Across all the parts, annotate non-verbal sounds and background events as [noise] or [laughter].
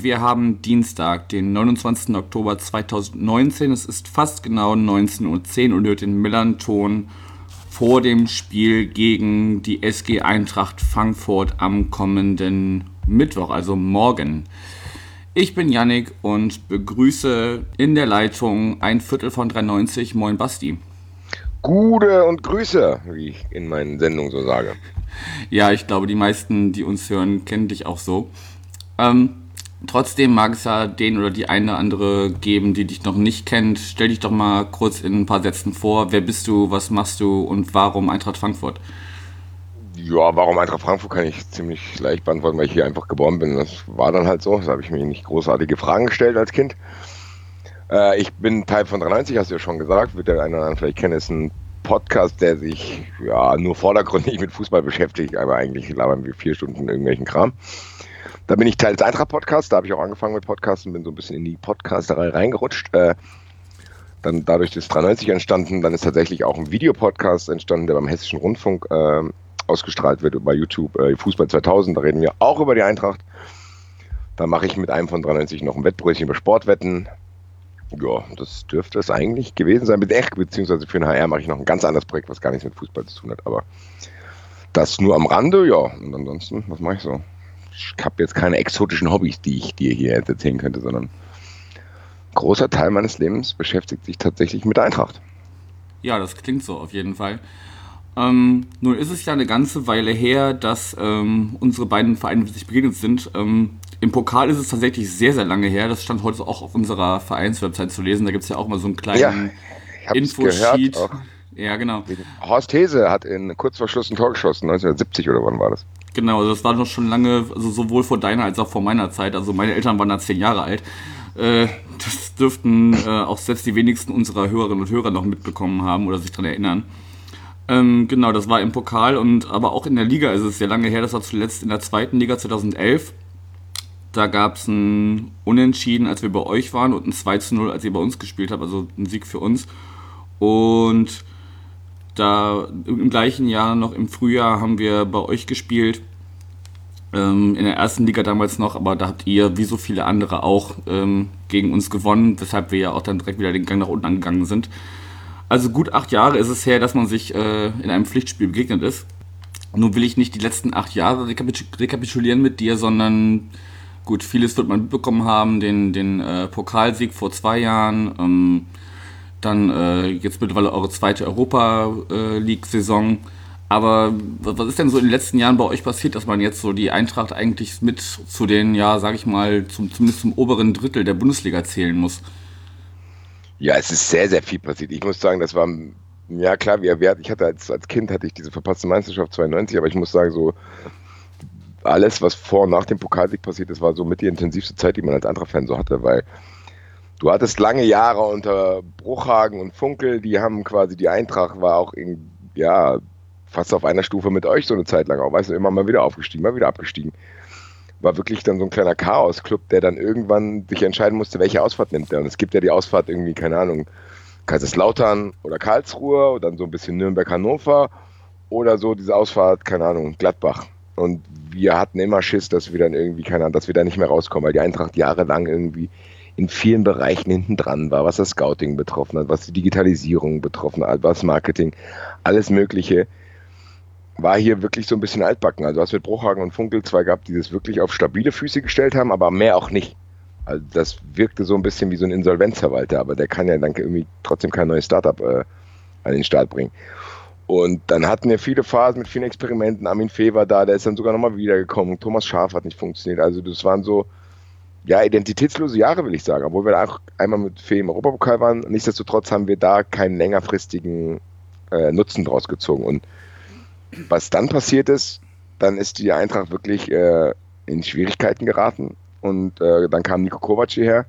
Moin, wir haben Dienstag, den 29. Oktober 2019. Es ist fast genau 19.10 Uhr und hört den Millanton vor dem Spiel gegen die SG Eintracht Frankfurt am kommenden Mittwoch, also morgen. Ich bin Yannick und begrüße in der Leitung ein Viertel von 93. Moin Basti. Gute und Grüße, wie ich in meinen Sendungen so sage. Ja, ich glaube, die meisten, die uns hören, kennen dich auch so. Ähm, trotzdem mag es ja den oder die eine oder andere geben, die dich noch nicht kennt. Stell dich doch mal kurz in ein paar Sätzen vor. Wer bist du, was machst du und warum Eintracht Frankfurt? Ja, warum Eintracht Frankfurt kann ich ziemlich leicht beantworten, weil ich hier einfach geboren bin. Das war dann halt so. Da habe ich mir nicht großartige Fragen gestellt als Kind. Äh, ich bin Teil von 93, hast du ja schon gesagt. Wird der eine oder andere vielleicht kennen, ist ein Podcast, der sich ja nur vordergründig mit Fußball beschäftigt, aber eigentlich labern wir vier Stunden irgendwelchen Kram. Da bin ich Teil des Eintracht-Podcasts, da habe ich auch angefangen mit Podcasts und bin so ein bisschen in die Podcasterei reingerutscht. Äh, dann dadurch ist 93 entstanden, dann ist tatsächlich auch ein Videopodcast entstanden, der beim Hessischen Rundfunk äh, ausgestrahlt wird bei YouTube, äh, Fußball 2000, da reden wir auch über die Eintracht. Da mache ich mit einem von 93 noch ein Wettbrötchen über Sportwetten. Ja, das dürfte es eigentlich gewesen sein. Beziehungsweise für den HR mache ich noch ein ganz anderes Projekt, was gar nichts mit Fußball zu tun hat. Aber das nur am Rande, ja. Und ansonsten, was mache ich so? Ich habe jetzt keine exotischen Hobbys, die ich dir hier erzählen könnte, sondern ein großer Teil meines Lebens beschäftigt sich tatsächlich mit der Eintracht. Ja, das klingt so auf jeden Fall. Ähm, nun ist es ja eine ganze Weile her, dass ähm, unsere beiden Vereine sich begegnet sind. Ähm, Im Pokal ist es tatsächlich sehr, sehr lange her. Das stand heute auch auf unserer Vereinswebsite zu lesen. Da gibt es ja auch mal so einen kleinen ja, Infosheet. Ja, genau. Horst Hese hat in kurz vor Schluss ein Tor geschossen, 1970 oder wann war das? Genau, also das war noch schon lange, also sowohl vor deiner als auch vor meiner Zeit. Also meine Eltern waren da zehn Jahre alt. Äh, das dürften äh, auch selbst die wenigsten unserer Hörerinnen und Hörer noch mitbekommen haben oder sich daran erinnern. Ähm, genau, das war im Pokal und aber auch in der Liga ist es sehr lange her. Das war zuletzt in der zweiten Liga 2011. Da gab es ein Unentschieden, als wir bei euch waren und ein 2 zu 0, als ihr bei uns gespielt habt, also ein Sieg für uns. Und da im gleichen Jahr noch im Frühjahr haben wir bei euch gespielt. Ähm, in der ersten Liga damals noch, aber da habt ihr wie so viele andere auch ähm, gegen uns gewonnen, weshalb wir ja auch dann direkt wieder den Gang nach unten angegangen sind. Also gut acht Jahre ist es her, dass man sich äh, in einem Pflichtspiel begegnet ist. Nun will ich nicht die letzten acht Jahre rekapitulieren mit dir, sondern gut, vieles wird man mitbekommen haben, den, den äh, Pokalsieg vor zwei Jahren, ähm, dann äh, jetzt mittlerweile eure zweite Europa äh, League-Saison. Aber was ist denn so in den letzten Jahren bei euch passiert, dass man jetzt so die Eintracht eigentlich mit zu den, ja, sag ich mal, zum, zumindest zum oberen Drittel der Bundesliga zählen muss? Ja, es ist sehr, sehr viel passiert. Ich muss sagen, das war, ja klar, wie wir, ich hatte als, als Kind hatte ich diese verpasste Meisterschaft 92, aber ich muss sagen, so alles, was vor und nach dem Pokalsieg passiert ist, war so mit die intensivste Zeit, die man als anderer Fan so hatte, weil du hattest lange Jahre unter Bruchhagen und Funkel, die haben quasi, die Eintracht war auch in, ja, fast auf einer Stufe mit euch so eine Zeit lang auch, weißt du, immer mal wieder aufgestiegen, mal wieder abgestiegen war wirklich dann so ein kleiner Chaos-Club, der dann irgendwann sich entscheiden musste, welche Ausfahrt nimmt er. Und es gibt ja die Ausfahrt irgendwie, keine Ahnung, Kaiserslautern oder Karlsruhe und dann so ein bisschen Nürnberg-Hannover oder so diese Ausfahrt, keine Ahnung, Gladbach. Und wir hatten immer Schiss, dass wir dann irgendwie, keine Ahnung, dass wir da nicht mehr rauskommen, weil die Eintracht jahrelang irgendwie in vielen Bereichen hinten dran war, was das Scouting betroffen hat, was die Digitalisierung betroffen hat, was Marketing, alles Mögliche war hier wirklich so ein bisschen altbacken. Also hast mit Bruchhagen und Funkel zwei gehabt, die das wirklich auf stabile Füße gestellt haben, aber mehr auch nicht. Also das wirkte so ein bisschen wie so ein Insolvenzverwalter, aber der kann ja dann irgendwie trotzdem kein neues Startup äh, an den Start bringen. Und dann hatten wir viele Phasen mit vielen Experimenten. Armin Fee war da, der ist dann sogar nochmal wiedergekommen. Thomas Schaf hat nicht funktioniert. Also das waren so, ja, identitätslose Jahre, will ich sagen. Obwohl wir auch einmal mit Fee im Europapokal waren. Nichtsdestotrotz haben wir da keinen längerfristigen äh, Nutzen draus gezogen. Und was dann passiert ist, dann ist die Eintracht wirklich äh, in Schwierigkeiten geraten. Und äh, dann kam Nico Kovac hierher,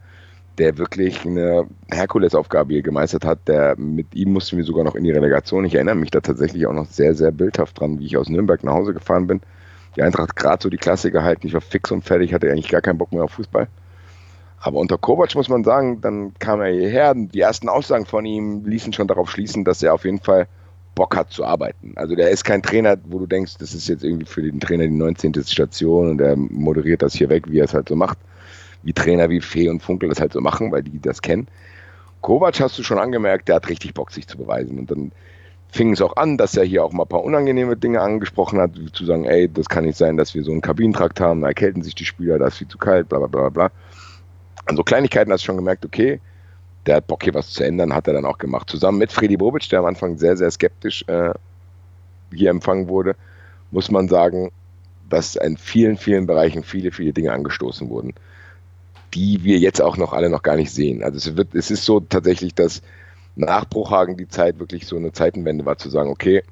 der wirklich eine Herkulesaufgabe hier gemeistert hat. Der, mit ihm mussten wir sogar noch in die Relegation. Ich erinnere mich da tatsächlich auch noch sehr, sehr bildhaft dran, wie ich aus Nürnberg nach Hause gefahren bin. Die Eintracht gerade so die Klasse gehalten. Ich war fix und fertig, hatte eigentlich gar keinen Bock mehr auf Fußball. Aber unter Kovac muss man sagen, dann kam er hierher. Die ersten Aussagen von ihm ließen schon darauf schließen, dass er auf jeden Fall Bock hat zu arbeiten. Also der ist kein Trainer, wo du denkst, das ist jetzt irgendwie für den Trainer die 19. Station und er moderiert das hier weg, wie er es halt so macht. Wie Trainer wie Fee und Funkel das halt so machen, weil die das kennen. Kovac hast du schon angemerkt, der hat richtig Bock, sich zu beweisen. Und dann fing es auch an, dass er hier auch mal ein paar unangenehme Dinge angesprochen hat, wie zu sagen, ey, das kann nicht sein, dass wir so einen Kabinentrakt haben, da erkälten sich die Spieler, da ist viel zu kalt, bla bla bla bla. An so Kleinigkeiten hast du schon gemerkt, okay, der hat Bock hier was zu ändern, hat er dann auch gemacht. Zusammen mit Freddy Bobic, der am Anfang sehr, sehr skeptisch äh, hier empfangen wurde, muss man sagen, dass in vielen, vielen Bereichen viele, viele Dinge angestoßen wurden, die wir jetzt auch noch alle noch gar nicht sehen. Also es, wird, es ist so tatsächlich, dass nach Bruchhagen die Zeit wirklich so eine Zeitenwende war, zu sagen, okay,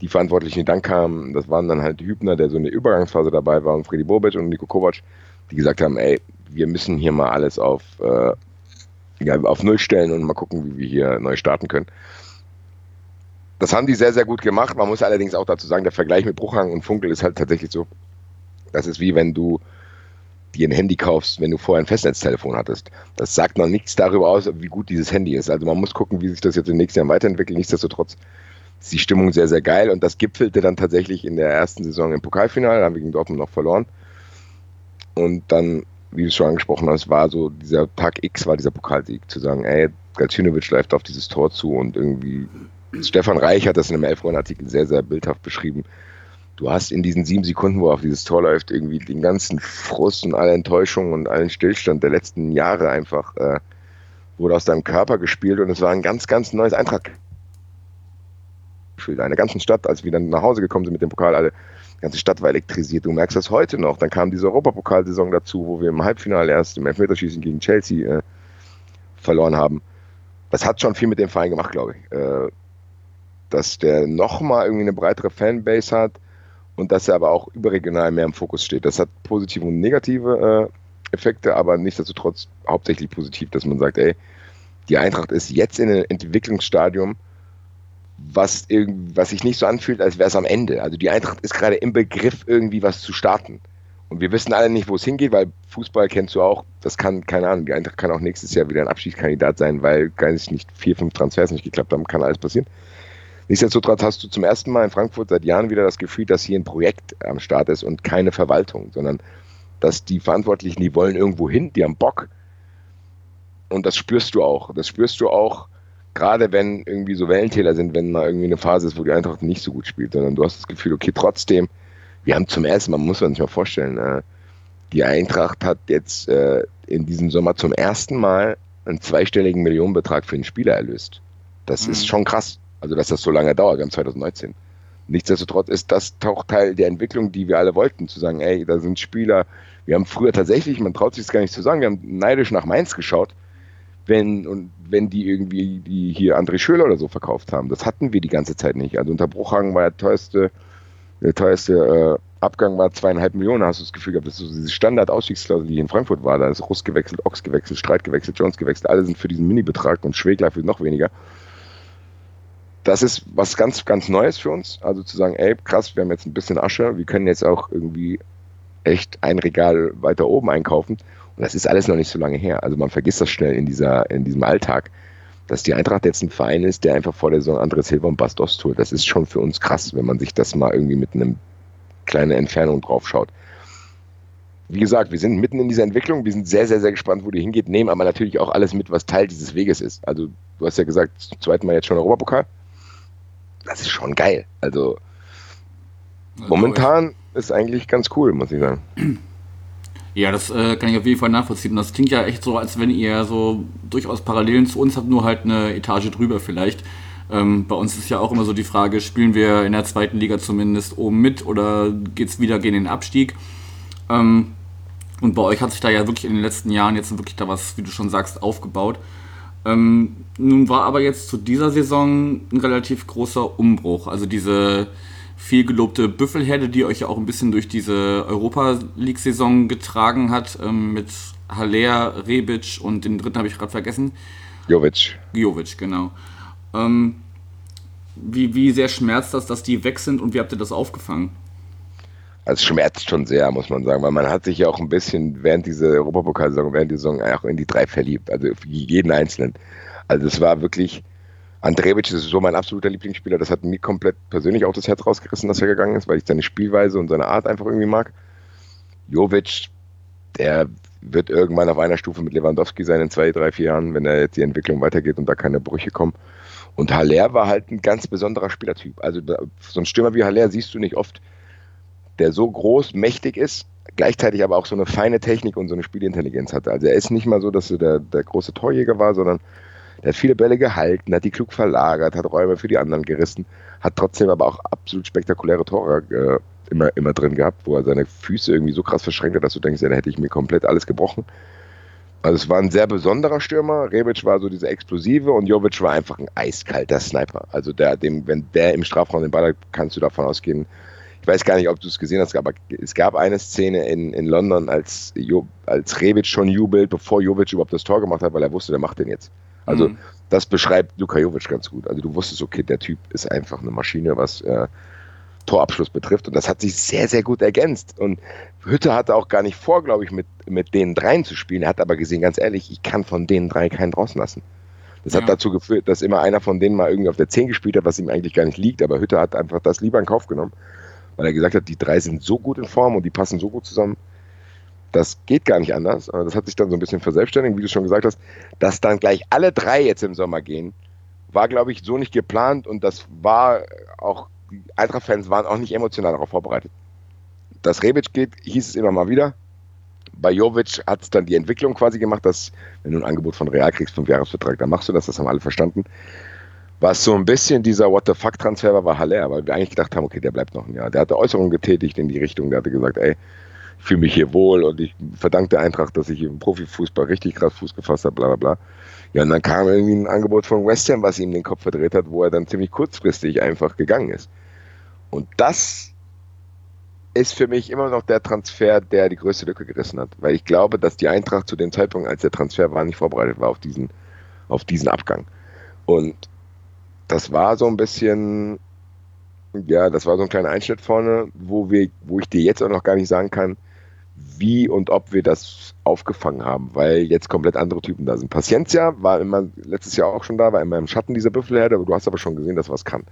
die Verantwortlichen, die dann kamen, das waren dann halt die Hübner, der so eine Übergangsphase dabei war, und Freddy Bobic und Nico Kovac, die gesagt haben, ey, wir müssen hier mal alles auf, äh, ja, auf Null stellen und mal gucken, wie wir hier neu starten können. Das haben die sehr, sehr gut gemacht. Man muss allerdings auch dazu sagen, der Vergleich mit Bruchhang und Funkel ist halt tatsächlich so. Das ist wie wenn du dir ein Handy kaufst, wenn du vorher ein Festnetztelefon hattest. Das sagt noch nichts darüber aus, wie gut dieses Handy ist. Also man muss gucken, wie sich das jetzt im nächsten Jahr weiterentwickelt. Nichtsdestotrotz ist die Stimmung sehr, sehr geil und das gipfelte dann tatsächlich in der ersten Saison im Pokalfinale. Da haben wir gegen Dortmund noch verloren. Und dann, wie du es schon angesprochen hast, war so dieser Tag X, war dieser Pokalsieg, zu sagen, ey, Galcinovic läuft auf dieses Tor zu und irgendwie Stefan Reich hat das in einem Elfrundenartikel sehr, sehr bildhaft beschrieben du hast in diesen sieben Sekunden, wo er auf dieses Tor läuft, irgendwie den ganzen Frust und alle Enttäuschungen und allen Stillstand der letzten Jahre einfach äh, wurde aus deinem Körper gespielt und es war ein ganz, ganz neues Eintrag. Deine ganzen Stadt, als wir dann nach Hause gekommen sind mit dem Pokal, alle, die ganze Stadt war elektrisiert. Du merkst das heute noch. Dann kam diese Europapokalsaison dazu, wo wir im Halbfinale erst im Elfmeterschießen gegen Chelsea äh, verloren haben. Das hat schon viel mit dem Verein gemacht, glaube ich. Äh, dass der nochmal irgendwie eine breitere Fanbase hat, und dass er aber auch überregional mehr im Fokus steht. Das hat positive und negative äh, Effekte, aber nichtsdestotrotz hauptsächlich positiv, dass man sagt, ey, die Eintracht ist jetzt in einem Entwicklungsstadium, was, was sich nicht so anfühlt, als wäre es am Ende. Also die Eintracht ist gerade im Begriff, irgendwie was zu starten. Und wir wissen alle nicht, wo es hingeht, weil Fußball kennst du auch, das kann, keine Ahnung, die Eintracht kann auch nächstes Jahr wieder ein Abschiedskandidat sein, weil gar nicht vier, fünf Transfers nicht geklappt haben, kann alles passieren. Nichtsdestotrotz hast du zum ersten Mal in Frankfurt seit Jahren wieder das Gefühl, dass hier ein Projekt am Start ist und keine Verwaltung, sondern dass die Verantwortlichen, die wollen irgendwo hin, die haben Bock. Und das spürst du auch. Das spürst du auch, gerade wenn irgendwie so Wellentäler sind, wenn mal irgendwie eine Phase ist, wo die Eintracht nicht so gut spielt, sondern du hast das Gefühl, okay, trotzdem, wir haben zum ersten Mal, muss man sich mal vorstellen, äh, die Eintracht hat jetzt äh, in diesem Sommer zum ersten Mal einen zweistelligen Millionenbetrag für einen Spieler erlöst. Das mhm. ist schon krass. Also, dass das so lange dauert, wir haben 2019. Nichtsdestotrotz ist das auch Teil der Entwicklung, die wir alle wollten, zu sagen, ey, da sind Spieler, wir haben früher tatsächlich, man traut sich es gar nicht zu sagen, wir haben neidisch nach Mainz geschaut, wenn, und wenn die irgendwie die hier André Schöler oder so verkauft haben. Das hatten wir die ganze Zeit nicht. Also unter Bruchhagen war der teuerste, der teuerste äh, Abgang war zweieinhalb Millionen, hast du das Gefühl gehabt, das ist so diese Standard-Ausstiegsklausel, die in Frankfurt war. Da ist Russ gewechselt, Ochs gewechselt, Streit gewechselt, Jones gewechselt, alle sind für diesen Mini-Betrag und Schwegler für noch weniger das ist was ganz, ganz Neues für uns. Also zu sagen, ey, krass, wir haben jetzt ein bisschen Asche, wir können jetzt auch irgendwie echt ein Regal weiter oben einkaufen. Und das ist alles noch nicht so lange her. Also man vergisst das schnell in, dieser, in diesem Alltag, dass die Eintracht jetzt ein Verein ist, der einfach vor der Saison Andres Silva und Bastos tut. Das ist schon für uns krass, wenn man sich das mal irgendwie mit einem kleinen Entfernung drauf schaut. Wie gesagt, wir sind mitten in dieser Entwicklung, wir sind sehr, sehr, sehr gespannt, wo die hingeht, nehmen aber natürlich auch alles mit, was Teil dieses Weges ist. Also du hast ja gesagt, zum zweiten Mal jetzt schon Europapokal das ist schon geil. Also momentan ist eigentlich ganz cool, muss ich sagen. Ja, das äh, kann ich auf jeden Fall nachvollziehen. Das klingt ja echt so, als wenn ihr so durchaus Parallelen zu uns habt, nur halt eine Etage drüber vielleicht. Ähm, bei uns ist ja auch immer so die Frage, spielen wir in der zweiten Liga zumindest oben mit oder geht es wieder gegen den Abstieg? Ähm, und bei euch hat sich da ja wirklich in den letzten Jahren jetzt wirklich da was, wie du schon sagst, aufgebaut. Ähm, nun war aber jetzt zu dieser Saison ein relativ großer Umbruch. Also diese viel gelobte Büffelherde, die euch ja auch ein bisschen durch diese Europa League-Saison getragen hat, ähm, mit Haller, Rebic und den dritten habe ich gerade vergessen. Jovic. Jovic, genau. Ähm, wie, wie sehr schmerzt das, dass die weg sind und wie habt ihr das aufgefangen? Also es schmerzt schon sehr, muss man sagen, weil man hat sich ja auch ein bisschen während dieser Europapokalsaison, während der Saison auch in die drei verliebt, also jeden Einzelnen. Also es war wirklich, Andrevic ist so mein absoluter Lieblingsspieler, das hat mir komplett persönlich auch das Herz rausgerissen, dass er gegangen ist, weil ich seine Spielweise und seine Art einfach irgendwie mag. Jovic, der wird irgendwann auf einer Stufe mit Lewandowski sein in zwei, drei, vier Jahren, wenn er jetzt die Entwicklung weitergeht und da keine Brüche kommen. Und Haller war halt ein ganz besonderer Spielertyp. Also so ein Stürmer wie Haller siehst du nicht oft, der so groß, mächtig ist, gleichzeitig aber auch so eine feine Technik und so eine Spielintelligenz hatte. Also er ist nicht mal so, dass er der, der große Torjäger war, sondern der hat viele Bälle gehalten, hat die klug verlagert, hat Räume für die anderen gerissen, hat trotzdem aber auch absolut spektakuläre Tore äh, immer, immer drin gehabt, wo er seine Füße irgendwie so krass verschränkt hat, dass du denkst, ja, da hätte ich mir komplett alles gebrochen. Also es war ein sehr besonderer Stürmer. Rebic war so dieser explosive und Jovic war einfach ein eiskalter Sniper. Also der, dem, wenn der im Strafraum den Ball hat, kannst du davon ausgehen. Weiß gar nicht, ob du es gesehen hast, aber es gab eine Szene in, in London, als, jo, als Rebic schon jubelt, bevor Jovic überhaupt das Tor gemacht hat, weil er wusste, der macht den jetzt. Also mhm. das beschreibt Luka Jovic ganz gut. Also du wusstest, okay, der Typ ist einfach eine Maschine, was äh, Torabschluss betrifft. Und das hat sich sehr, sehr gut ergänzt. Und Hütte hatte auch gar nicht vor, glaube ich, mit, mit den dreien zu spielen. Er hat aber gesehen, ganz ehrlich, ich kann von den drei keinen draußen lassen. Das ja. hat dazu geführt, dass immer einer von denen mal irgendwie auf der 10 gespielt hat, was ihm eigentlich gar nicht liegt. Aber Hütte hat einfach das lieber in Kauf genommen, weil er gesagt hat, die drei sind so gut in Form und die passen so gut zusammen. Das geht gar nicht anders. Das hat sich dann so ein bisschen verselbstständigt, wie du schon gesagt hast, dass dann gleich alle drei jetzt im Sommer gehen, war, glaube ich, so nicht geplant und das war auch die Eintracht-Fans waren auch nicht emotional darauf vorbereitet. Dass Rebic geht, hieß es immer mal wieder. Bei Jovic hat es dann die Entwicklung quasi gemacht, dass, wenn du ein Angebot von Real kriegst, fünf Jahresvertrag, dann machst du das, das haben alle verstanden. Was so ein bisschen dieser What the fuck-Transfer war, war Haller, weil wir eigentlich gedacht haben, okay, der bleibt noch ein Jahr. Der hatte Äußerungen getätigt in die Richtung, der hatte gesagt, ey, ich fühle mich hier wohl und ich verdanke der Eintracht, dass ich im Profifußball richtig krass Fuß gefasst habe, bla bla bla. Ja, und dann kam irgendwie ein Angebot von West Ham, was ihm den Kopf verdreht hat, wo er dann ziemlich kurzfristig einfach gegangen ist. Und das ist für mich immer noch der Transfer, der die größte Lücke gerissen hat. Weil ich glaube, dass die Eintracht zu dem Zeitpunkt, als der Transfer war, nicht vorbereitet war auf diesen, auf diesen Abgang. Und das war so ein bisschen, ja, das war so ein kleiner Einschnitt vorne, wo wir, wo ich dir jetzt auch noch gar nicht sagen kann, wie und ob wir das aufgefangen haben, weil jetzt komplett andere Typen da sind. Paciencia war immer letztes Jahr auch schon da, war immer im Schatten dieser Büffelherde, aber du hast aber schon gesehen, dass was kann.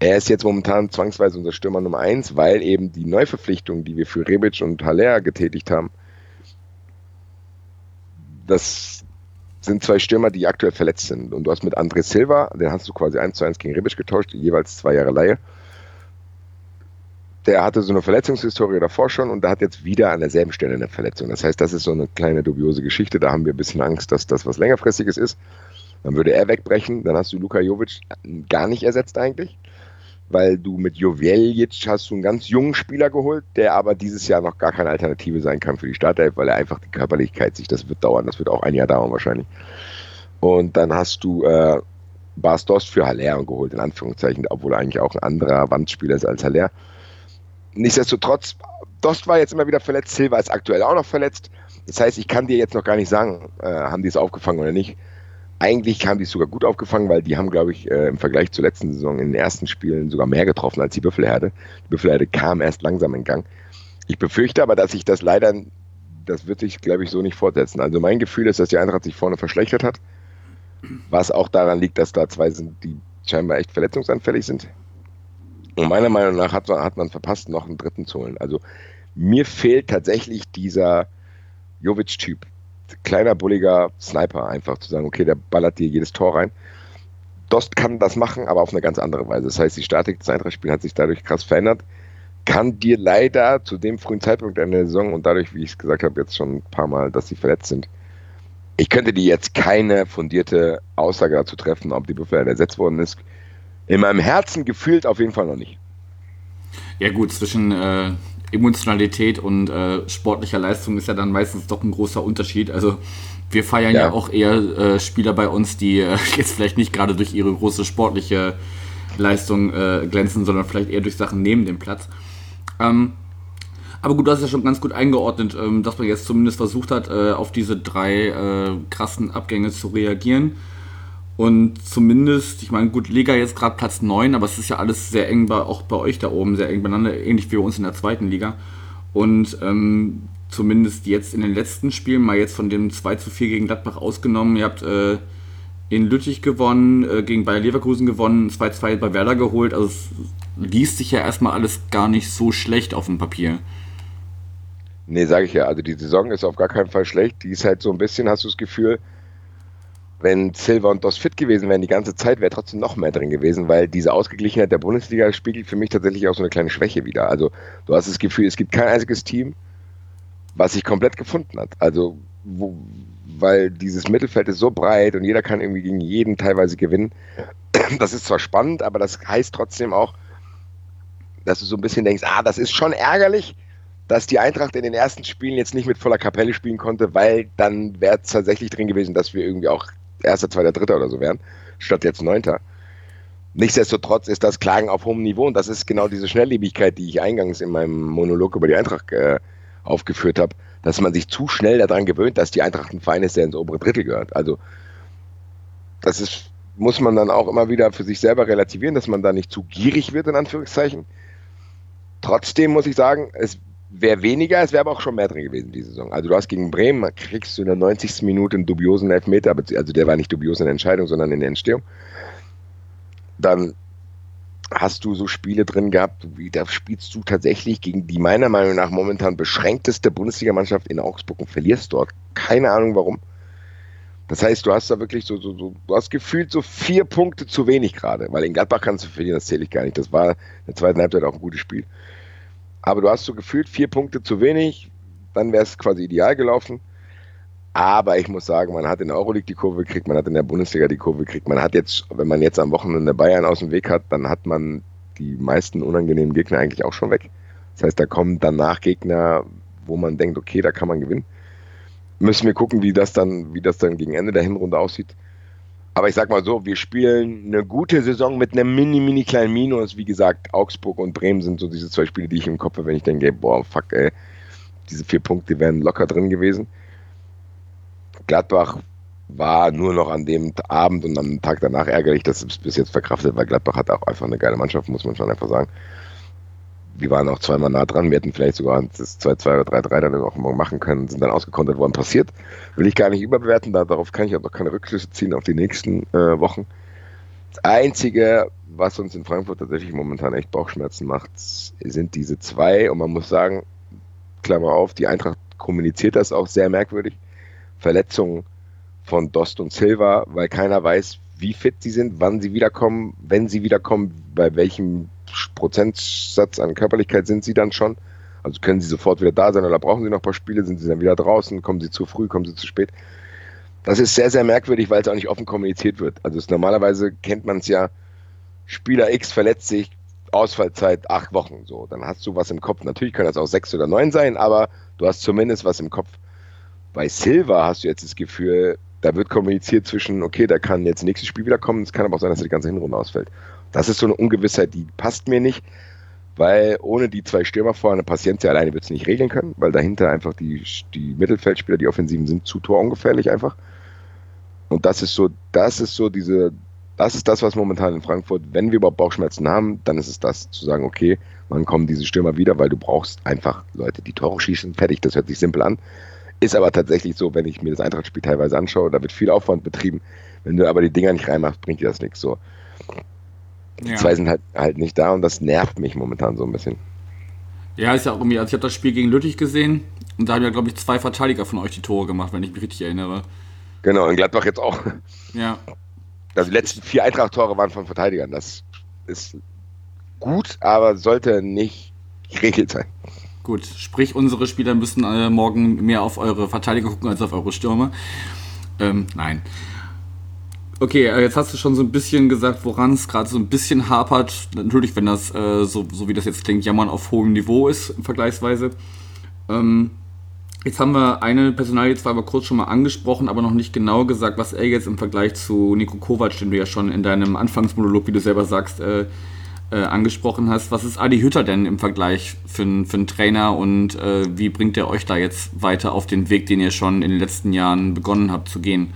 Er ist jetzt momentan zwangsweise unser Stürmer Nummer 1, weil eben die Neuverpflichtungen, die wir für Rebic und Haller getätigt haben, das sind zwei Stürmer, die aktuell verletzt sind. Und du hast mit André Silva, den hast du quasi 1 zu 1 gegen Rebic getauscht, jeweils zwei Jahre Laie der hatte so eine Verletzungshistorie davor schon und da hat jetzt wieder an derselben Stelle eine Verletzung. Das heißt, das ist so eine kleine dubiose Geschichte. Da haben wir ein bisschen Angst, dass das was längerfristiges ist. Dann würde er wegbrechen. Dann hast du Luka Jovic gar nicht ersetzt eigentlich, weil du mit Joveljic hast du einen ganz jungen Spieler geholt, der aber dieses Jahr noch gar keine Alternative sein kann für die Startelf, weil er einfach die Körperlichkeit sich, das wird dauern, das wird auch ein Jahr dauern wahrscheinlich. Und dann hast du äh, Bas Dost für Haller geholt, in Anführungszeichen, obwohl er eigentlich auch ein anderer Wandspieler ist als Haller. Nichtsdestotrotz, Dost war jetzt immer wieder verletzt, Silva ist aktuell auch noch verletzt. Das heißt, ich kann dir jetzt noch gar nicht sagen, äh, haben die es aufgefangen oder nicht. Eigentlich haben die es sogar gut aufgefangen, weil die haben, glaube ich, äh, im Vergleich zur letzten Saison in den ersten Spielen sogar mehr getroffen als die Büffelherde. Die Büffelherde kam erst langsam in Gang. Ich befürchte aber, dass sich das leider, das wird sich, glaube ich, so nicht fortsetzen. Also mein Gefühl ist, dass die Eintracht sich vorne verschlechtert hat. Was auch daran liegt, dass da zwei sind, die scheinbar echt verletzungsanfällig sind. Und meiner Meinung nach hat hat man verpasst, noch einen dritten zu holen. Also mir fehlt tatsächlich dieser Jovic-Typ. Kleiner, bulliger Sniper, einfach zu sagen, okay, der ballert dir jedes Tor rein. Dost kann das machen, aber auf eine ganz andere Weise. Das heißt, die Statik des Eintrachtspiels hat sich dadurch krass verändert. Kann dir leider zu dem frühen Zeitpunkt der Saison und dadurch, wie ich es gesagt habe, jetzt schon ein paar Mal, dass sie verletzt sind, ich könnte dir jetzt keine fundierte Aussage dazu treffen, ob die Buffalo ersetzt worden ist in meinem Herzen gefühlt auf jeden Fall noch nicht. Ja gut, zwischen äh, Emotionalität und äh, sportlicher Leistung ist ja dann meistens doch ein großer Unterschied. Also wir feiern ja, ja auch eher äh, Spieler bei uns, die äh, [laughs] jetzt vielleicht nicht gerade durch ihre große sportliche Leistung äh, glänzen, sondern vielleicht eher durch Sachen neben dem Platz. Ähm, aber gut, du hast ja schon ganz gut eingeordnet, ähm, dass man jetzt zumindest versucht hat, äh, auf diese drei krassen Abgänge zu reagieren. Und zumindest, ich meine, gut, Liga jetzt gerade Platz 9, aber es ist ja alles sehr eng, bei, auch bei euch da oben, sehr eng beieinander, ähnlich wie bei uns in der zweiten Liga. Und ähm, zumindest jetzt in den letzten Spielen, mal jetzt von dem 2 zu 4 gegen Gladbach ausgenommen, ihr habt äh, in Lüttich gewonnen, äh, gegen Bayer Leverkusen gewonnen, 2-2 bei Werder geholt. Also es liest sich ja erstmal alles gar nicht so schlecht auf dem Papier. Nee, sage ich ja. Also die Saison ist auf gar keinen Fall schlecht. Die ist halt so ein bisschen, hast du das Gefühl, wenn Silva und Dos fit gewesen wären die ganze Zeit, wäre trotzdem noch mehr drin gewesen, weil diese Ausgeglichenheit der Bundesliga spiegelt für mich tatsächlich auch so eine kleine Schwäche wieder. Also du hast das Gefühl, es gibt kein einziges Team, was sich komplett gefunden hat. Also wo, weil dieses Mittelfeld ist so breit und jeder kann irgendwie gegen jeden teilweise gewinnen. Das ist zwar spannend, aber das heißt trotzdem auch, dass du so ein bisschen denkst, ah, das ist schon ärgerlich, dass die Eintracht in den ersten Spielen jetzt nicht mit voller Kapelle spielen konnte, weil dann wäre es tatsächlich drin gewesen, dass wir irgendwie auch erster, zweiter, dritter oder so wären, statt jetzt neunter. Nichtsdestotrotz ist das Klagen auf hohem Niveau und das ist genau diese Schnelllebigkeit, die ich eingangs in meinem Monolog über die Eintracht äh, aufgeführt habe, dass man sich zu schnell daran gewöhnt, dass die Eintracht ein Verein ist, der ins obere Drittel gehört. Also das ist, muss man dann auch immer wieder für sich selber relativieren, dass man da nicht zu gierig wird, in Anführungszeichen. Trotzdem muss ich sagen, es wäre weniger, es wäre aber auch schon mehr drin gewesen diese Saison. Also du hast gegen Bremen, kriegst du in der 90. Minute einen dubiosen Elfmeter, also der war nicht dubios in der Entscheidung, sondern in der Entstehung. Dann hast du so Spiele drin gehabt, wie da spielst du tatsächlich gegen die meiner Meinung nach momentan beschränkteste Bundesligamannschaft in Augsburg und verlierst dort. Keine Ahnung warum. Das heißt, du hast da wirklich so, so, so, du hast gefühlt so vier Punkte zu wenig gerade, weil in Gladbach kannst du verlieren, das zähle ich gar nicht. Das war in der zweiten Halbzeit auch ein gutes Spiel. Aber du hast so gefühlt vier Punkte zu wenig, dann wäre es quasi ideal gelaufen. Aber ich muss sagen, man hat in der Euroleague die Kurve gekriegt, man hat in der Bundesliga die Kurve gekriegt. Man hat jetzt, wenn man jetzt am Wochenende Bayern aus dem Weg hat, dann hat man die meisten unangenehmen Gegner eigentlich auch schon weg. Das heißt, da kommen danach Gegner, wo man denkt, okay, da kann man gewinnen. Müssen wir gucken, wie das dann, wie das dann gegen Ende der Hinrunde aussieht. Aber ich sag mal so, wir spielen eine gute Saison mit einem mini, mini kleinen Minus. Wie gesagt, Augsburg und Bremen sind so diese zwei Spiele, die ich im Kopf habe, wenn ich denke, boah, fuck, ey, diese vier Punkte wären locker drin gewesen. Gladbach war nur noch an dem Abend und am Tag danach ärgerlich, dass es bis jetzt verkraftet, weil Gladbach hat auch einfach eine geile Mannschaft, muss man schon einfach sagen wir waren auch zweimal nah dran. Wir hätten vielleicht sogar das 2-2 oder 3-3 dann auch machen können, sind dann ausgekontert worden. Passiert. Will ich gar nicht überbewerten, darauf kann ich auch noch keine Rückschlüsse ziehen auf die nächsten äh, Wochen. Das Einzige, was uns in Frankfurt tatsächlich momentan echt Bauchschmerzen macht, sind diese zwei. Und man muss sagen, Klammer auf, die Eintracht kommuniziert das auch sehr merkwürdig. Verletzungen von Dost und Silva, weil keiner weiß, wie fit sie sind, wann sie wiederkommen, wenn sie wiederkommen, bei welchem Prozentsatz an Körperlichkeit sind sie dann schon? Also können sie sofort wieder da sein oder brauchen sie noch ein paar Spiele? Sind sie dann wieder draußen? Kommen sie zu früh? Kommen sie zu spät? Das ist sehr, sehr merkwürdig, weil es auch nicht offen kommuniziert wird. Also es, normalerweise kennt man es ja, Spieler X verletzt sich, Ausfallzeit acht Wochen. So, dann hast du was im Kopf. Natürlich kann das auch sechs oder neun sein, aber du hast zumindest was im Kopf. Bei Silva hast du jetzt das Gefühl, da wird kommuniziert zwischen, okay, da kann jetzt nächstes Spiel wieder kommen, es kann aber auch sein, dass er die ganze Hinrunde ausfällt. Das ist so eine Ungewissheit, die passt mir nicht, weil ohne die zwei Stürmer vorne Paciencia alleine wird es nicht regeln können, weil dahinter einfach die, die Mittelfeldspieler, die Offensiven sind zu torungefährlich einfach. Und das ist so, das ist so diese, das ist das, was momentan in Frankfurt, wenn wir überhaupt Bauchschmerzen haben, dann ist es das, zu sagen, okay, wann kommen diese Stürmer wieder, weil du brauchst einfach Leute, die Tore schießen, fertig, das hört sich simpel an. Ist aber tatsächlich so, wenn ich mir das Eintrachtspiel teilweise anschaue, da wird viel Aufwand betrieben. Wenn du aber die Dinger nicht reinmachst, bringt dir das nichts. So. Die ja. zwei sind halt, halt nicht da und das nervt mich momentan so ein bisschen. Ja, ist ja auch irgendwie, also ich habe das Spiel gegen Lüttich gesehen und da haben ja, glaube ich, zwei Verteidiger von euch die Tore gemacht, wenn ich mich richtig erinnere. Genau, in Gladbach jetzt auch. Ja. Also die letzten vier Eintracht-Tore waren von Verteidigern. Das ist gut, aber sollte nicht geregelt sein. Gut, sprich, unsere Spieler müssen äh, morgen mehr auf eure Verteidiger gucken als auf eure Stürme. Ähm, nein. Okay, äh, jetzt hast du schon so ein bisschen gesagt, woran es gerade so ein bisschen hapert. Natürlich, wenn das, äh, so, so wie das jetzt klingt, Jammern auf hohem Niveau ist, vergleichsweise. Ähm, jetzt haben wir eine Personalie zwar aber kurz schon mal angesprochen, aber noch nicht genau gesagt, was er jetzt im Vergleich zu Nico Kovac, den du ja schon in deinem Anfangsmonolog, wie du selber sagst, äh, äh, angesprochen hast. Was ist Adi Hütter denn im Vergleich für, für einen Trainer und äh, wie bringt er euch da jetzt weiter auf den Weg, den ihr schon in den letzten Jahren begonnen habt zu gehen?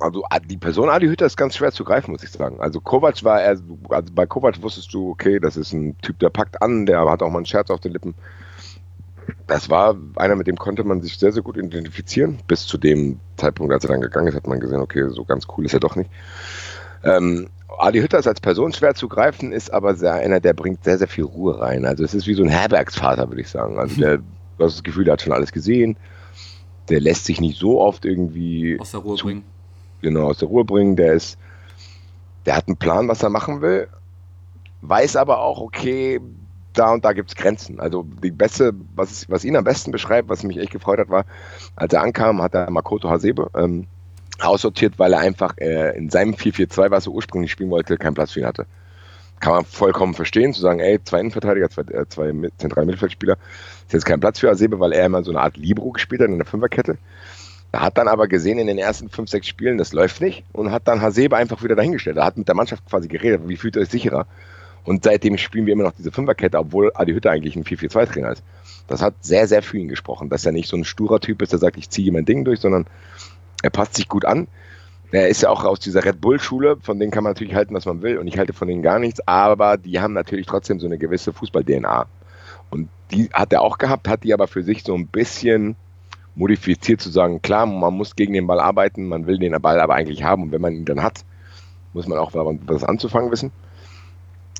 Also die Person Adi Hütter ist ganz schwer zu greifen, muss ich sagen. Also Kovac war er, also bei Kovac wusstest du, okay, das ist ein Typ, der packt an, der hat auch mal einen Scherz auf den Lippen. Das war einer, mit dem konnte man sich sehr, sehr gut identifizieren. Bis zu dem Zeitpunkt, als er dann gegangen ist, hat man gesehen, okay, so ganz cool ist er doch nicht. Ähm, Adi Hütter ist als Person schwer zu greifen, ist aber sehr, einer, der bringt sehr, sehr viel Ruhe rein. Also es ist wie so ein Herbergsvater, würde ich sagen. Also der, du hast das Gefühl, der hat schon alles gesehen. Der lässt sich nicht so oft irgendwie aus der Ruhe bringen. Genau, aus der Ruhe bringen. Der ist, der hat einen Plan, was er machen will, weiß aber auch, okay, da und da gibt es Grenzen. Also die beste, was, was ihn am besten beschreibt, was mich echt gefreut hat, war, als er ankam, hat er Makoto Hasebe ähm, aussortiert, weil er einfach äh, in seinem 4-4-2, was er ursprünglich spielen wollte, keinen Platz für ihn hatte. Kann man vollkommen verstehen, zu sagen, ey, zwei Innenverteidiger, zwei, äh, zwei zentrale Mittelfeldspieler, ist jetzt kein Platz für Hasebe, weil er immer so eine Art Libro gespielt hat in der Fünferkette. Er hat dann aber gesehen in den ersten fünf, sechs Spielen, das läuft nicht und hat dann Hasebe einfach wieder dahingestellt. Er hat mit der Mannschaft quasi geredet, wie fühlt ihr euch sicherer? Und seitdem spielen wir immer noch diese Fünferkette, obwohl Adi Hütte eigentlich ein 4-4-2-Trainer ist. Das hat sehr, sehr für ihn gesprochen, dass er nicht so ein sturer Typ ist, der sagt, ich ziehe mein Ding durch, sondern er passt sich gut an. Er ist ja auch aus dieser Red Bull-Schule, von denen kann man natürlich halten, was man will, und ich halte von denen gar nichts, aber die haben natürlich trotzdem so eine gewisse Fußball-DNA. Und die hat er auch gehabt, hat die aber für sich so ein bisschen modifiziert zu sagen, klar, man muss gegen den Ball arbeiten, man will den Ball aber eigentlich haben und wenn man ihn dann hat, muss man auch was anzufangen wissen.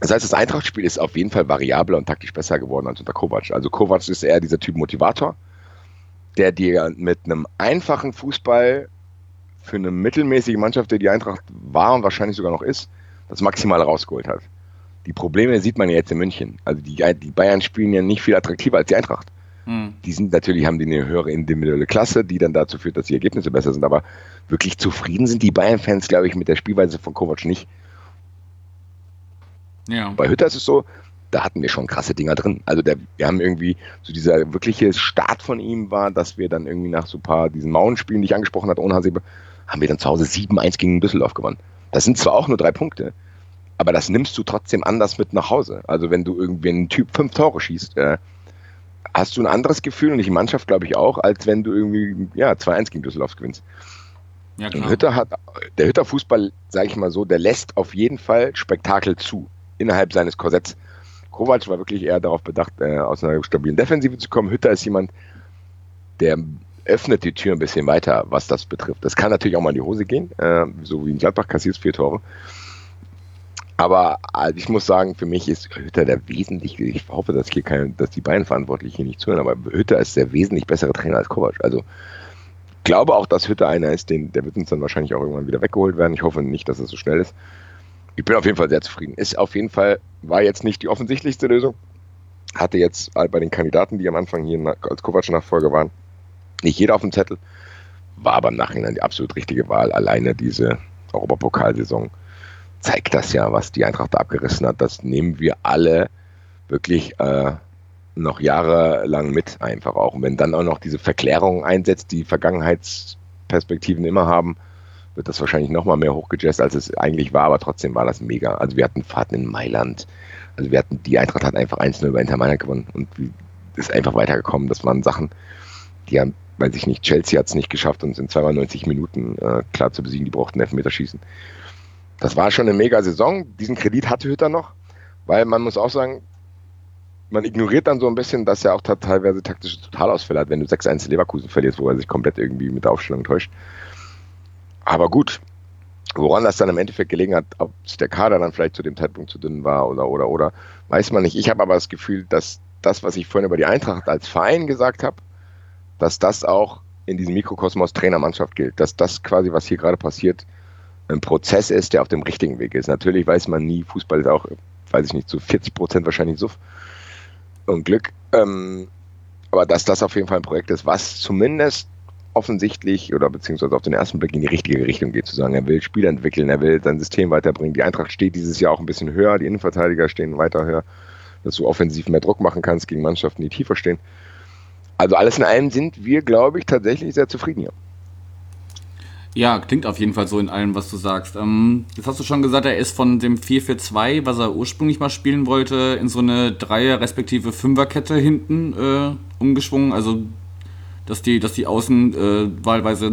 Das heißt, das Eintracht-Spiel ist auf jeden Fall variabler und taktisch besser geworden als unter Kovac. Also Kovac ist eher dieser Typ Motivator, der dir mit einem einfachen Fußball für eine mittelmäßige Mannschaft, der die Eintracht war und wahrscheinlich sogar noch ist, das Maximale rausgeholt hat. Die Probleme sieht man ja jetzt in München. Also die, die Bayern spielen ja nicht viel attraktiver als die Eintracht. Hm. Die sind natürlich, haben die eine höhere individuelle Klasse, die dann dazu führt, dass die Ergebnisse besser sind. Aber wirklich zufrieden sind die Bayern-Fans, glaube ich, mit der Spielweise von Kovac nicht. Ja. Bei Hütter ist es so, da hatten wir schon krasse Dinger drin. Also der, wir haben irgendwie, so dieser wirkliche Start von ihm war, dass wir dann irgendwie nach so ein paar diesen Mauenspielen, die ich angesprochen hatte, ohne Hasebe, haben wir dann zu Hause 7-1 gegen Düsseldorf gewonnen. Das sind zwar auch nur drei Punkte, aber das nimmst du trotzdem anders mit nach Hause. Also wenn du irgendwie einen Typ fünf Tore schießt, äh, hast du ein anderes Gefühl und die Mannschaft, glaube ich, auch, als wenn du irgendwie ja, 2-1 gegen Düsseldorf gewinnst. Ja, klar. Hütter hat, der Hütter Fußball, sage ich mal so, der lässt auf jeden Fall Spektakel zu innerhalb seines Korsetts. Kovac war wirklich eher darauf bedacht, äh, aus einer stabilen Defensive zu kommen. Hütter ist jemand, der öffnet die Tür ein bisschen weiter, was das betrifft. Das kann natürlich auch mal in die Hose gehen, äh, so wie in Gladbach kassiert vier Tore. Aber also ich muss sagen, für mich ist Hütter der wesentlich, ich hoffe, dass hier kein, dass die beiden Verantwortlichen hier nicht zuhören, aber Hütter ist der wesentlich bessere Trainer als Kovac. Also ich glaube auch, dass Hütter einer ist, den, der wird uns dann wahrscheinlich auch irgendwann wieder weggeholt werden. Ich hoffe nicht, dass es so schnell ist ich bin auf jeden Fall sehr zufrieden. Ist auf jeden Fall, war jetzt nicht die offensichtlichste Lösung. Hatte jetzt bei den Kandidaten, die am Anfang hier als Kovac-Nachfolger waren, nicht jeder auf dem Zettel. War aber im Nachhinein die absolut richtige Wahl. Alleine diese Europapokalsaison zeigt das ja, was die Eintracht da abgerissen hat. Das nehmen wir alle wirklich äh, noch jahrelang mit, einfach auch. Und wenn dann auch noch diese Verklärung einsetzt, die Vergangenheitsperspektiven immer haben, wird das wahrscheinlich nochmal mehr hochgejazzt, als es eigentlich war, aber trotzdem war das mega. Also wir hatten Fahrten in Mailand, also wir hatten, die Eintracht hat einfach 1-0 über Inter Mailand gewonnen und ist einfach weitergekommen. Das waren Sachen, die haben, weiß ich nicht, Chelsea hat es nicht geschafft, uns in 92 Minuten äh, klar zu besiegen, die brauchten Elfmeterschießen. Das war schon eine mega Saison. Diesen Kredit hatte Hütter noch, weil man muss auch sagen, man ignoriert dann so ein bisschen, dass er auch teilweise taktische Totalausfälle hat, wenn du 6-1 Leverkusen verlierst, wo er sich komplett irgendwie mit der Aufstellung täuscht. Aber gut, woran das dann im Endeffekt gelegen hat, ob der Kader dann vielleicht zu dem Zeitpunkt zu dünn war oder, oder, oder, weiß man nicht. Ich habe aber das Gefühl, dass das, was ich vorhin über die Eintracht als Verein gesagt habe, dass das auch in diesem Mikrokosmos Trainermannschaft gilt. Dass das quasi, was hier gerade passiert, ein Prozess ist, der auf dem richtigen Weg ist. Natürlich weiß man nie, Fußball ist auch, weiß ich nicht, zu 40 Prozent wahrscheinlich Suff und Glück. Ähm, aber dass das auf jeden Fall ein Projekt ist, was zumindest offensichtlich oder beziehungsweise auf den ersten Blick in die richtige Richtung geht, zu sagen, er will Spiel entwickeln, er will sein System weiterbringen. Die Eintracht steht dieses Jahr auch ein bisschen höher, die Innenverteidiger stehen weiter höher, dass du offensiv mehr Druck machen kannst gegen Mannschaften, die tiefer stehen. Also alles in allem sind wir, glaube ich, tatsächlich sehr zufrieden hier. Klingt auf jeden Fall so in allem, was du sagst. Ähm, jetzt hast du schon gesagt, er ist von dem 4-4-2, was er ursprünglich mal spielen wollte, in so eine Dreier- respektive Fünferkette hinten äh, umgeschwungen. Also dass die, dass die Außen äh, wahlweise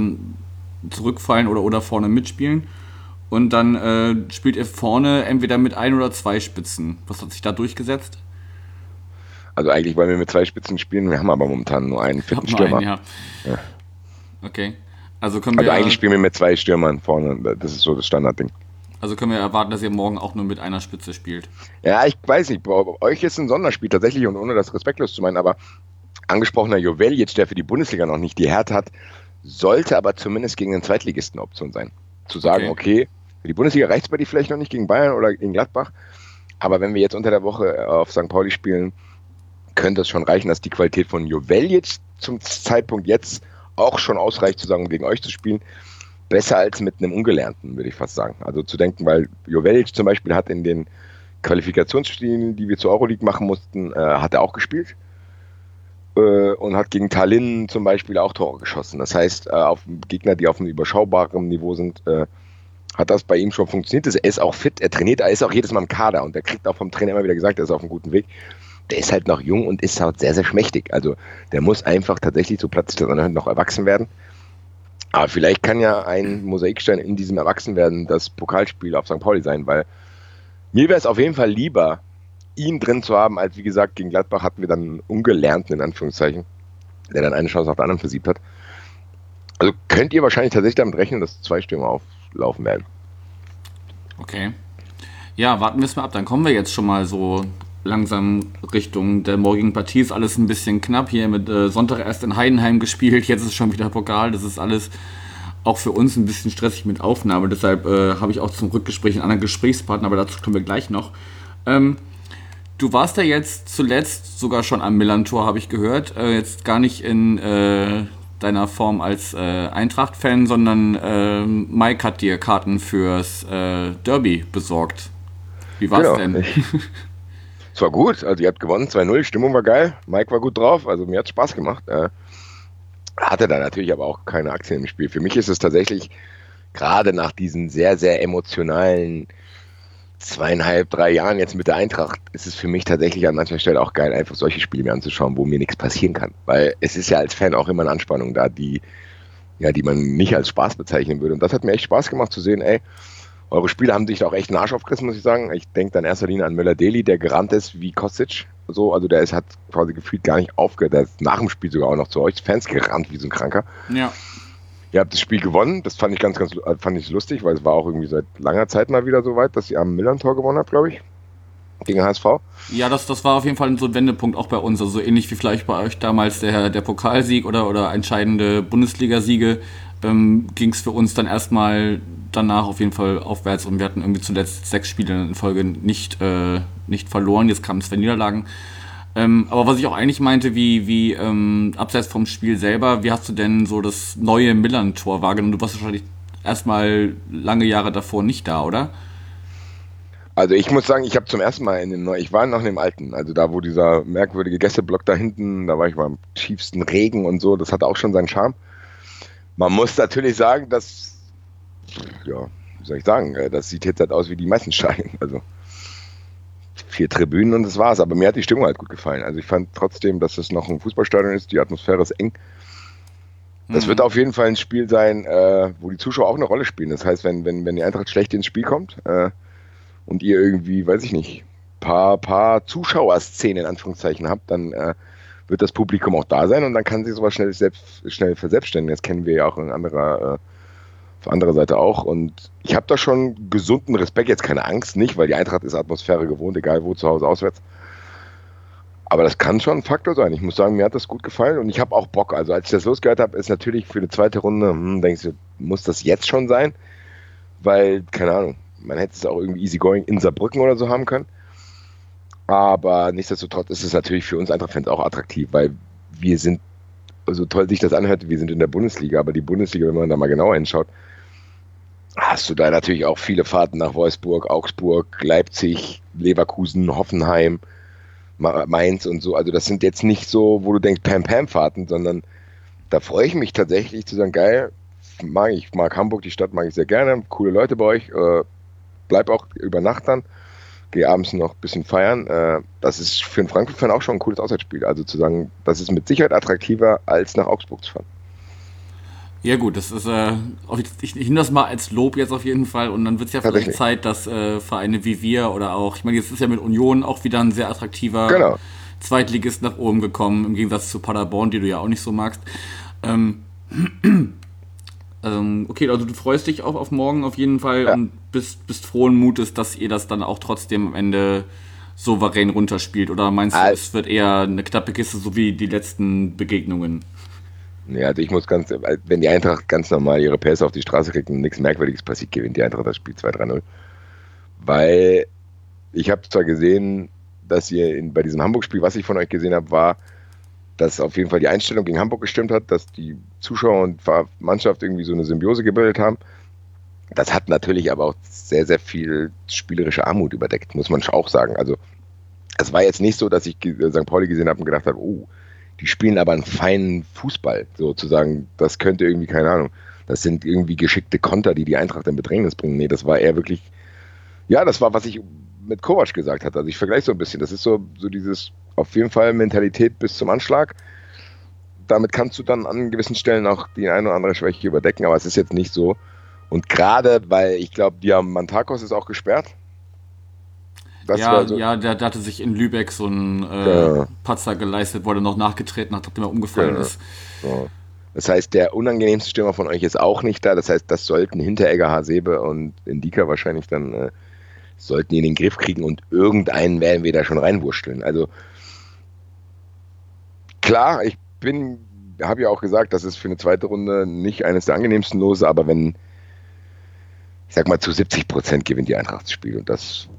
zurückfallen oder, oder vorne mitspielen. Und dann äh, spielt ihr vorne entweder mit ein oder zwei Spitzen. Was hat sich da durchgesetzt? Also eigentlich wollen wir mit zwei Spitzen spielen, wir haben aber momentan nur einen vierten Stürmer. Einen, ja. ja. Okay. Also, können also wir, eigentlich spielen wir mit zwei Stürmern vorne. Das ist so das Standardding. Also können wir erwarten, dass ihr morgen auch nur mit einer Spitze spielt. Ja, ich weiß nicht. Bei euch ist ein Sonderspiel tatsächlich und ohne das respektlos zu meinen, aber angesprochener Jovelic, der für die Bundesliga noch nicht die Härte hat, sollte aber zumindest gegen den Zweitligisten Option sein. Zu sagen, okay, okay für die Bundesliga reicht es bei dir vielleicht noch nicht gegen Bayern oder gegen Gladbach, aber wenn wir jetzt unter der Woche auf St. Pauli spielen, könnte es schon reichen, dass die Qualität von Jovelic zum Zeitpunkt jetzt auch schon ausreicht, zu sagen, gegen euch zu spielen. Besser als mit einem Ungelernten, würde ich fast sagen. Also zu denken, weil Jovelic zum Beispiel hat in den Qualifikationsspielen, die wir zur Euroleague machen mussten, äh, hat er auch gespielt äh, und hat gegen Tallinn zum Beispiel auch Tore geschossen. Das heißt, äh, auf Gegner, die auf einem überschaubaren Niveau sind, äh, hat das bei ihm schon funktioniert. Er ist auch fit, er trainiert, er ist auch jedes Mal im Kader und er kriegt auch vom Trainer immer wieder gesagt, er ist auf einem guten Weg. Der ist halt noch jung und ist halt sehr, sehr schmächtig. Also der muss einfach tatsächlich, so plötzlich das noch erwachsen werden. Aber vielleicht kann ja ein Mosaikstein in diesem Erwachsenwerden das Pokalspiel auf St. Pauli sein, weil mir wäre es auf jeden Fall lieber, ihn drin zu haben, als wie gesagt, gegen Gladbach hatten wir dann einen Ungelernten, in Anführungszeichen, der dann eine Chance nach der anderen versiebt hat. Also könnt ihr wahrscheinlich tatsächlich damit rechnen, dass zwei Stürmer auflaufen werden. Okay. Ja, warten wir es mal ab. Dann kommen wir jetzt schon mal so langsam Richtung der morgigen Partie. Ist alles ein bisschen knapp. Hier mit äh, Sonntag erst in Heidenheim gespielt, jetzt ist schon wieder Pokal. Das ist alles auch für uns ein bisschen stressig mit Aufnahme. Deshalb äh, habe ich auch zum Rückgespräch einen anderen Gesprächspartner, aber dazu kommen wir gleich noch. Ähm, du warst ja jetzt zuletzt sogar schon am Millantor, habe ich gehört. Äh, jetzt gar nicht in äh, deiner Form als äh, Eintracht-Fan, sondern äh, Mike hat dir Karten fürs äh, Derby besorgt. Wie war es genau, denn? Es war gut, also ihr habt gewonnen, 2-0, Stimmung war geil, Mike war gut drauf, also mir hat Spaß gemacht. Äh, hatte da natürlich aber auch keine Aktien im Spiel. Für mich ist es tatsächlich gerade nach diesen sehr, sehr emotionalen zweieinhalb, drei Jahren jetzt mit der Eintracht ist es für mich tatsächlich an mancher Stelle auch geil, einfach solche Spiele mir anzuschauen, wo mir nichts passieren kann. Weil es ist ja als Fan auch immer eine Anspannung da, die, ja, die man nicht als Spaß bezeichnen würde. Und das hat mir echt Spaß gemacht zu sehen, ey, eure Spiele haben sich da auch echt einen Arsch aufgerissen, muss ich sagen. Ich denke dann in erster Linie an Möller-Deli, der gerannt ist wie Kostic. So, also der ist, hat quasi gefühlt gar nicht aufgehört. Der ist nach dem Spiel sogar auch noch zu euch Fans gerannt wie so ein Kranker. Ja. Ihr habt das Spiel gewonnen. Das fand ich ganz, ganz äh, fand ich lustig, weil es war auch irgendwie seit langer Zeit mal wieder so weit, dass ihr am Millern-Tor gewonnen habt, glaube ich. Gegen HSV. Ja, das, das war auf jeden Fall so ein Wendepunkt auch bei uns. Also ähnlich wie vielleicht bei euch damals der, der Pokalsieg oder, oder entscheidende Bundesligasiege ähm, ging es für uns dann erstmal danach auf jeden Fall aufwärts und wir hatten irgendwie zuletzt sechs Spiele in Folge nicht, äh, nicht verloren. Jetzt kamen zwei Niederlagen. Ähm, aber was ich auch eigentlich meinte, wie, wie ähm, abseits vom Spiel selber, wie hast du denn so das neue Millern-Tor wahrgenommen? Du warst wahrscheinlich erstmal lange Jahre davor nicht da, oder? Also ich muss sagen, ich habe zum ersten Mal in dem neuen, ich war noch in dem alten, also da wo dieser merkwürdige Gästeblock da hinten, da war ich mal im tiefsten Regen und so, das hatte auch schon seinen Charme. Man muss natürlich sagen, dass, ja, wie soll ich sagen, äh, das sieht jetzt halt aus wie die meisten Stadien, [laughs] also vier Tribünen und das war's. Aber mir hat die Stimmung halt gut gefallen. Also ich fand trotzdem, dass es noch ein Fußballstadion ist, die Atmosphäre ist eng. Das mhm. wird auf jeden Fall ein Spiel sein, äh, wo die Zuschauer auch eine Rolle spielen. Das heißt, wenn, wenn, wenn die Eintracht schlecht ins Spiel kommt äh, und ihr irgendwie, weiß ich nicht, paar, paar Zuschauerszenen in Anführungszeichen habt, dann äh, wird das Publikum auch da sein und dann kann sich sowas schnell, selbst, schnell verselbstständigen. Das kennen wir ja auch in anderer äh, auf anderer Seite auch. Und ich habe da schon gesunden Respekt, jetzt keine Angst, nicht, weil die Eintracht ist Atmosphäre gewohnt, egal wo, zu Hause, auswärts. Aber das kann schon ein Faktor sein. Ich muss sagen, mir hat das gut gefallen und ich habe auch Bock. Also als ich das losgehört habe, ist natürlich für eine zweite Runde, hm, denkst du, muss das jetzt schon sein? Weil, keine Ahnung, man hätte es auch irgendwie easygoing in Saarbrücken oder so haben können. Aber nichtsdestotrotz ist es natürlich für uns Eintracht-Fans auch attraktiv, weil wir sind, so toll sich das anhört, wir sind in der Bundesliga, aber die Bundesliga, wenn man da mal genauer hinschaut, hast du da natürlich auch viele Fahrten nach Wolfsburg, Augsburg, Leipzig, Leverkusen, Hoffenheim, Mainz und so. Also das sind jetzt nicht so, wo du denkst, Pam-Pam-Fahrten, sondern da freue ich mich tatsächlich zu sagen, geil, mag ich mag Hamburg, die Stadt mag ich sehr gerne, coole Leute bei euch, äh, bleib auch über Nacht dann, geh abends noch ein bisschen feiern. Äh, das ist für einen Frankfurt-Fan auch schon ein cooles Auswärtsspiel. Also zu sagen, das ist mit Sicherheit attraktiver, als nach Augsburg zu fahren. Ja gut, das ist, äh, ich, ich nehme das mal als Lob jetzt auf jeden Fall und dann wird es ja vielleicht Zeit, dass äh, Vereine wie wir oder auch, ich meine, jetzt ist ja mit Union auch wieder ein sehr attraktiver genau. Zweitligist nach oben gekommen, im Gegensatz zu Paderborn, die du ja auch nicht so magst. Ähm, okay, also du freust dich auch auf morgen auf jeden Fall ja. und bist, bist frohen Mutes, dass ihr das dann auch trotzdem am Ende souverän runterspielt? Oder meinst du, also, es wird eher eine knappe Kiste, so wie die letzten Begegnungen? Ja, also ich muss ganz, wenn die Eintracht ganz normal ihre Pässe auf die Straße kriegt und nichts Merkwürdiges passiert, gewinnt die Eintracht das Spiel 2-3-0. Weil ich habe zwar gesehen, dass ihr in, bei diesem Hamburg-Spiel, was ich von euch gesehen habe, war, dass auf jeden Fall die Einstellung gegen Hamburg gestimmt hat, dass die Zuschauer und Mannschaft irgendwie so eine Symbiose gebildet haben. Das hat natürlich aber auch sehr, sehr viel spielerische Armut überdeckt, muss man auch sagen. Also es war jetzt nicht so, dass ich St. Pauli gesehen habe und gedacht habe, oh, die spielen aber einen feinen Fußball, sozusagen. Das könnte irgendwie, keine Ahnung, das sind irgendwie geschickte Konter, die die Eintracht in Bedrängnis bringen. Nee, das war eher wirklich, ja, das war, was ich mit Kovac gesagt hatte. Also ich vergleiche so ein bisschen. Das ist so, so dieses, auf jeden Fall Mentalität bis zum Anschlag. Damit kannst du dann an gewissen Stellen auch die eine oder andere Schwäche überdecken, aber es ist jetzt nicht so. Und gerade, weil ich glaube, Diamantakos ist auch gesperrt. Das ja, so ja der, der, hatte sich in Lübeck so einen äh, ja. Patzer geleistet, wurde noch nachgetreten hat, nachdem er umgefallen ja. ist. Ja. Das heißt, der unangenehmste Stürmer von euch ist auch nicht da. Das heißt, das sollten Hinteregger, Hasebe und Indika wahrscheinlich dann äh, sollten die in den Griff kriegen und irgendeinen werden wir da schon reinwurschteln. Also klar, ich bin, habe ja auch gesagt, das ist für eine zweite Runde nicht eines der angenehmsten Lose, aber wenn, ich sag mal, zu 70 Prozent gewinnt die Eintracht das Spiel und das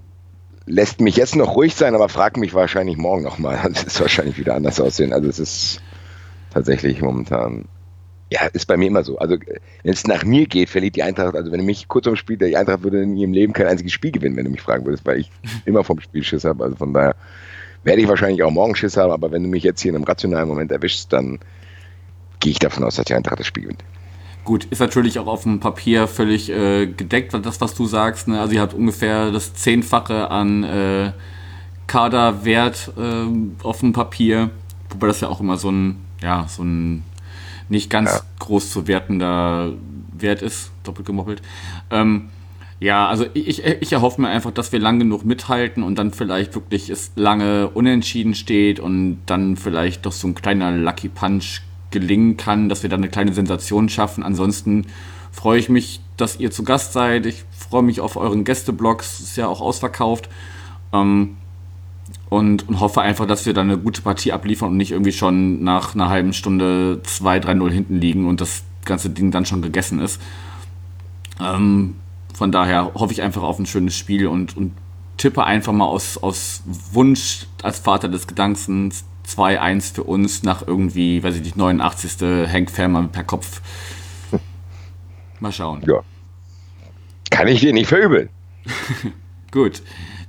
lässt mich jetzt noch ruhig sein, aber frag mich wahrscheinlich morgen nochmal. [laughs] Das ist wahrscheinlich wieder anders aussehen. Also es ist tatsächlich momentan, ja, ist bei mir immer so. Also wenn es nach mir geht, verliert die Eintracht, also wenn du mich kurz am Spiel, die Eintracht würde in ihrem Leben kein einziges Spiel gewinnen, wenn du mich fragen würdest, weil ich [laughs] immer vom Spiel Schiss habe. Also von daher werde ich wahrscheinlich auch morgen Schiss haben, aber wenn du mich jetzt hier in einem rationalen Moment erwischst, dann gehe ich davon aus, dass die Eintracht das Spiel gewinnt. Gut, ist natürlich auch auf dem Papier völlig äh, gedeckt, das, was du sagst. Ne? Also ihr habt ungefähr das Zehnfache an äh, Kaderwert äh, auf dem Papier, wobei das ja auch immer so ein, ja, so ein nicht ganz ja. groß zu wertender Wert ist, doppelt gemoppelt. Ähm, ja, also ich, ich erhoffe mir einfach, dass wir lang genug mithalten und dann vielleicht wirklich es lange unentschieden steht und dann vielleicht doch so ein kleiner Lucky Punch gelingen kann, dass wir da eine kleine Sensation schaffen. Ansonsten freue ich mich, dass ihr zu Gast seid. Ich freue mich auf euren Gästeblogs, ist ja auch ausverkauft. Ähm, und, und, hoffe einfach, dass wir da eine gute Partie abliefern und nicht irgendwie schon nach einer halben Stunde 2-3-0 hinten liegen und das ganze Ding dann schon gegessen ist. Ähm, von daher hoffe ich einfach auf ein schönes Spiel und, und tippe einfach mal aus, aus Wunsch als Vater des Gedankens 2-1 für uns nach irgendwie, weiß ich nicht, 89. Hank Fährmann per Kopf. [laughs] Mal schauen. Ja. Kann ich dir nicht verübeln. [laughs] Gut.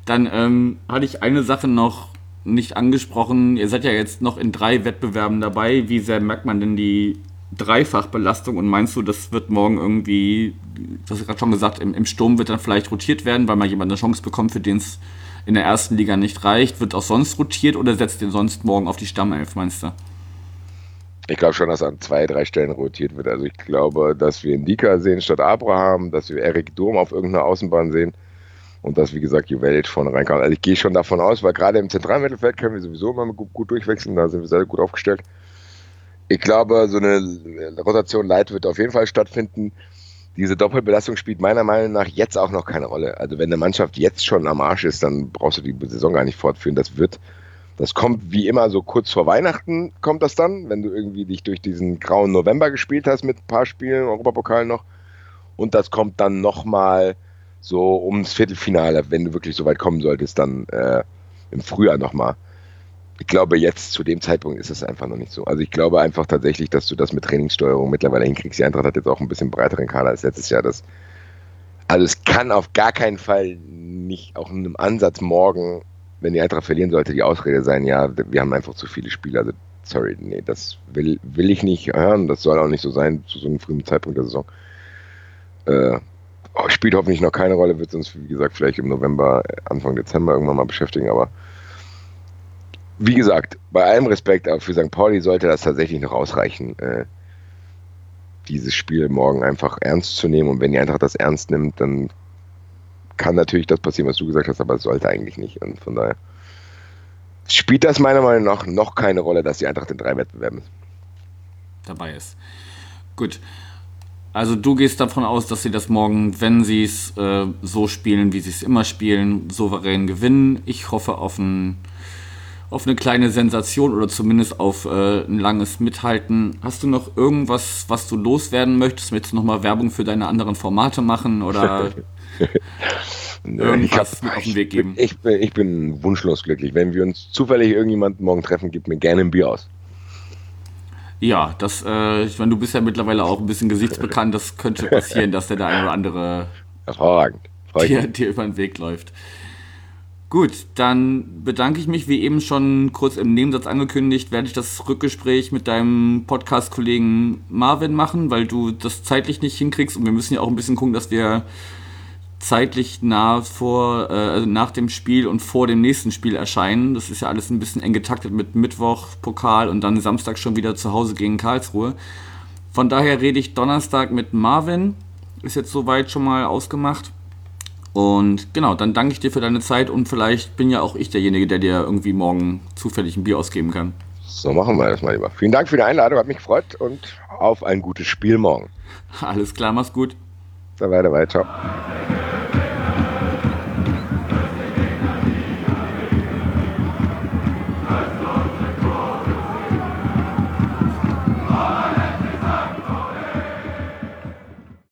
Dann ähm, hatte ich eine Sache noch nicht angesprochen. Ihr seid ja jetzt noch in drei Wettbewerben dabei. Wie sehr merkt man denn die Dreifachbelastung und meinst du, das wird morgen irgendwie, du hast gerade schon gesagt, im, im Sturm wird dann vielleicht rotiert werden, weil mal jemand eine Chance bekommt, für den es in der ersten Liga nicht reicht? Wird auch sonst rotiert oder setzt ihr sonst morgen auf die Stammelf, meinst du? Ich glaube schon, dass an zwei, drei Stellen rotiert wird. Also ich glaube, dass wir Indika sehen statt Abraham, dass wir Erik Durm auf irgendeiner Außenbahn sehen und dass, wie gesagt, Juvelic vorne reinkommt. Also ich gehe schon davon aus, weil gerade im zentralen Mittelfeld können wir sowieso immer gut, gut durchwechseln, da sind wir sehr gut aufgestellt. Ich glaube, so eine Rotation Light wird auf jeden Fall stattfinden diese Doppelbelastung spielt meiner Meinung nach jetzt auch noch keine Rolle. Also wenn eine Mannschaft jetzt schon am Arsch ist, dann brauchst du die Saison gar nicht fortführen. Das wird, das kommt wie immer so kurz vor Weihnachten kommt das dann, wenn du irgendwie dich durch diesen grauen November gespielt hast mit ein paar Spielen, Europapokal noch. Und das kommt dann nochmal so ums Viertelfinale, wenn du wirklich so weit kommen solltest, dann äh, im Frühjahr nochmal ich glaube, jetzt zu dem Zeitpunkt ist es einfach noch nicht so. Also ich glaube einfach tatsächlich, dass du das mit Trainingssteuerung mittlerweile hinkriegst. Die Eintracht hat jetzt auch ein bisschen breiteren Kader als letztes Jahr. Das, also es kann auf gar keinen Fall nicht auch in einem Ansatz morgen, wenn die Eintracht verlieren sollte, die Ausrede sein, ja, wir haben einfach zu viele Spieler. Also sorry, nee, das will, will ich nicht hören. Das soll auch nicht so sein zu so einem frühen Zeitpunkt der Saison. Äh, oh, spielt hoffentlich noch keine Rolle, wird uns, wie gesagt, vielleicht im November, Anfang Dezember irgendwann mal beschäftigen, aber wie gesagt, bei allem Respekt, aber für St. Pauli sollte das tatsächlich noch ausreichen, äh, dieses Spiel morgen einfach ernst zu nehmen. Und wenn die Eintracht das ernst nimmt, dann kann natürlich das passieren, was du gesagt hast, aber es sollte eigentlich nicht. Und von daher spielt das meiner Meinung nach noch keine Rolle, dass die Eintracht in drei Wettbewerben dabei ist. Gut. Also du gehst davon aus, dass sie das morgen, wenn sie es äh, so spielen, wie sie es immer spielen, souverän gewinnen. Ich hoffe auf, ein, auf eine kleine Sensation oder zumindest auf äh, ein langes Mithalten. Hast du noch irgendwas, was du loswerden möchtest? Möchtest du nochmal Werbung für deine anderen Formate machen oder [laughs] irgendwas hab, mit auf den Weg geben? Ich bin, ich bin wunschlos glücklich. Wenn wir uns zufällig irgendjemanden morgen treffen, gib mir gerne ein Bier aus. Ja, das, äh, ich meine, du bist ja mittlerweile auch ein bisschen gesichtsbekannt, das könnte [laughs] passieren, dass der da eine oder andere Hervorragend. Dir, dir über den Weg läuft. Gut, dann bedanke ich mich, wie eben schon kurz im Nebensatz angekündigt, werde ich das Rückgespräch mit deinem Podcast-Kollegen Marvin machen, weil du das zeitlich nicht hinkriegst und wir müssen ja auch ein bisschen gucken, dass wir zeitlich nah vor, äh, nach dem Spiel und vor dem nächsten Spiel erscheinen. Das ist ja alles ein bisschen eng getaktet mit Mittwoch, Pokal und dann Samstag schon wieder zu Hause gegen Karlsruhe. Von daher rede ich Donnerstag mit Marvin. Ist jetzt soweit schon mal ausgemacht. Und genau, dann danke ich dir für deine Zeit und vielleicht bin ja auch ich derjenige, der dir irgendwie morgen zufällig ein Bier ausgeben kann. So machen wir das mal lieber. Vielen Dank für die Einladung, hat mich gefreut und auf ein gutes Spiel morgen. Alles klar, mach's gut. Weiter, weiter, ciao.